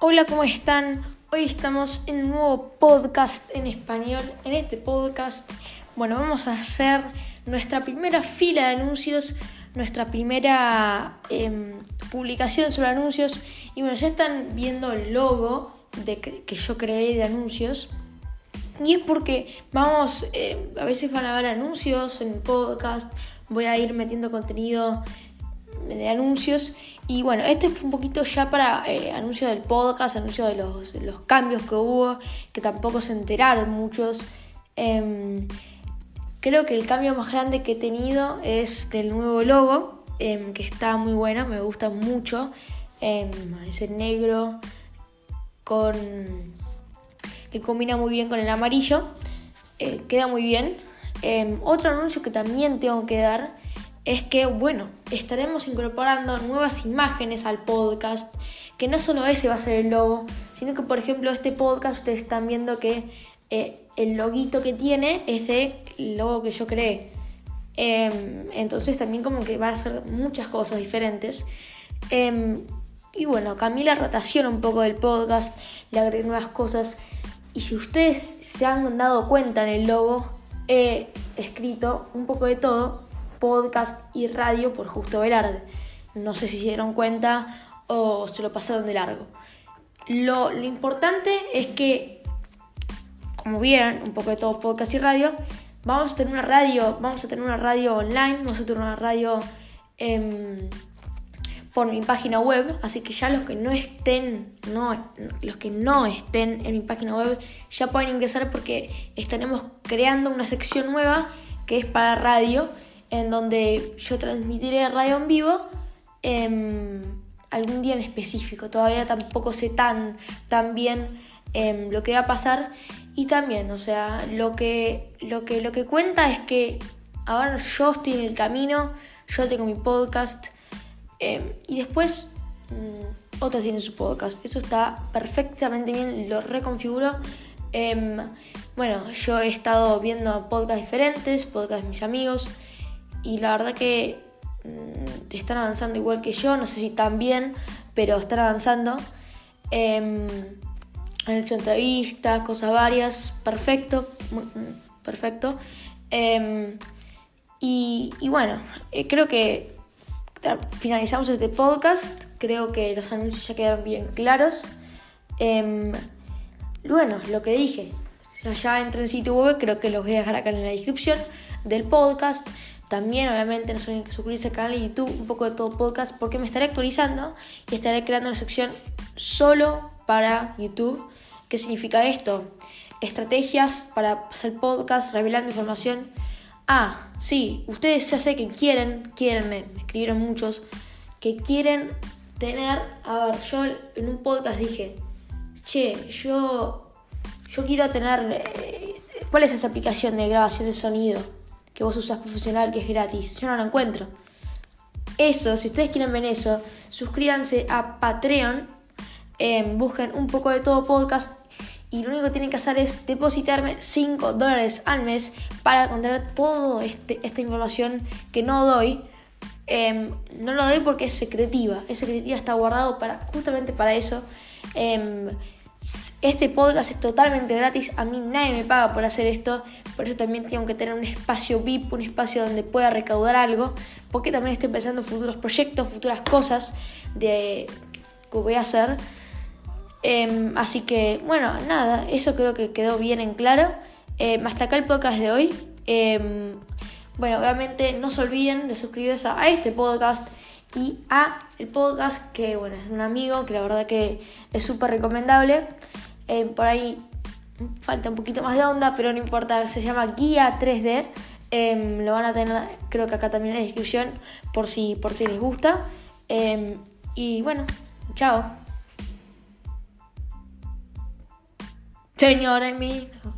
Hola, ¿cómo están? Hoy estamos en un nuevo podcast en español. En este podcast, bueno, vamos a hacer nuestra primera fila de anuncios, nuestra primera em, publicación sobre anuncios. Y bueno, ya están viendo el logo de que yo creé de anuncios. Y es porque vamos, eh, a veces van a ver anuncios en podcast, voy a ir metiendo contenido de anuncios. Y bueno, este es un poquito ya para eh, anuncios del podcast, anuncios de los, los, cambios que hubo, que tampoco se enteraron muchos. Em, creo que el cambio más grande que he tenido es del nuevo logo, em, que está muy bueno, me gusta mucho. Em, ese negro con que combina muy bien con el amarillo. Eh, queda muy bien. otro anuncio que también tengo que dar es que, bueno, estaremos incorporando nuevas imágenes al podcast, que no solo ese va a ser el logo, sino que, por ejemplo, este podcast ustedes están viendo que eh, el loguito que tiene es de logo que yo creé. Em, entonces también como que va a ser muchas cosas diferentes. Em, y bueno, cambié la rotación un poco del podcast, le agregué nuevas cosas. Y si ustedes se han dado cuenta en el logo, he escrito un poco de todo podcast y radio por Justo Velarde. No sé si se dieron cuenta o se lo pasaron de largo. Lo, importante es que, como vieron, un poco de todo podcast y radio, vamos a tener una radio, vamos a tener una radio online, vamos a tener una radio em, por mi página web, así que ya los que no estén, no, los que no estén en mi página web ya pueden ingresar porque estaremos creando una sección nueva que es para radio en donde yo transmitiré radio en vivo em, algún día en específico. Todavía tampoco sé tan, bien em, lo que va a pasar. Y también, o sea, lo que, lo, que, lo que cuenta es que ahora yo estoy en el camino, yo tengo mi podcast em, y después mm, otros tienen su podcast. Eso está perfectamente bien, lo reconfiguro. bueno, yo he estado viendo podcasts diferentes, podcasts de mis amigos y la verdad que mm, están avanzando igual que yo, no sé si tan bien, pero están avanzando. Em, han hecho entrevistas, cosas varias, perfecto, mm, perfecto. Em, y, bueno, eh, creo que finalizamos este podcast, creo que los anuncios ya quedaron bien claros. Em, bueno, lo que dije, ya entré en sitio web, creo que los voy a dejar acá en la descripción del podcast. También, obviamente, no se olviden que suscribirse al canal de YouTube, un poco de todo podcast, porque me estaré actualizando y estaré creando una sección solo para YouTube. ¿Qué significa esto? Estrategias para hacer podcast, revelando información. Ah, sí, ustedes ya sé que quieren, quieren, me, escribieron muchos, que quieren tener, a ver, yo en un podcast dije, che, yo, yo quiero tener, eh, ¿cuál es esa aplicación de grabación de sonido? Que vos usas profesional que es gratis. Yo no lo encuentro. Eso, si ustedes quieren ver eso, suscríbanse a Patreon, em, busquen un poco de todo podcast y lo único que tienen que hacer es depositarme 5 dólares al mes para contener toda este, esta información que no doy. Em, no lo doy porque es secretiva. Es secretiva, está guardado para, justamente para eso. Em, este podcast es totalmente gratis, a mí nadie me paga por hacer esto, por eso también tengo que tener un espacio VIP, un espacio donde pueda recaudar algo, porque también estoy pensando en futuros proyectos, futuras cosas que voy a hacer. Em, así que, bueno, nada, eso creo que quedó bien en claro. Eh, hasta acá el podcast de hoy. Em, bueno, obviamente no se olviden de suscribirse a este podcast y a el podcast que bueno es un amigo que la verdad que es súper recomendable. Eh, por ahí falta un poquito más de onda pero no importa se llama guía 3D em, lo van a tener creo que acá también en la descripción por si por si les gusta. Em, y bueno chao. Señor Emilio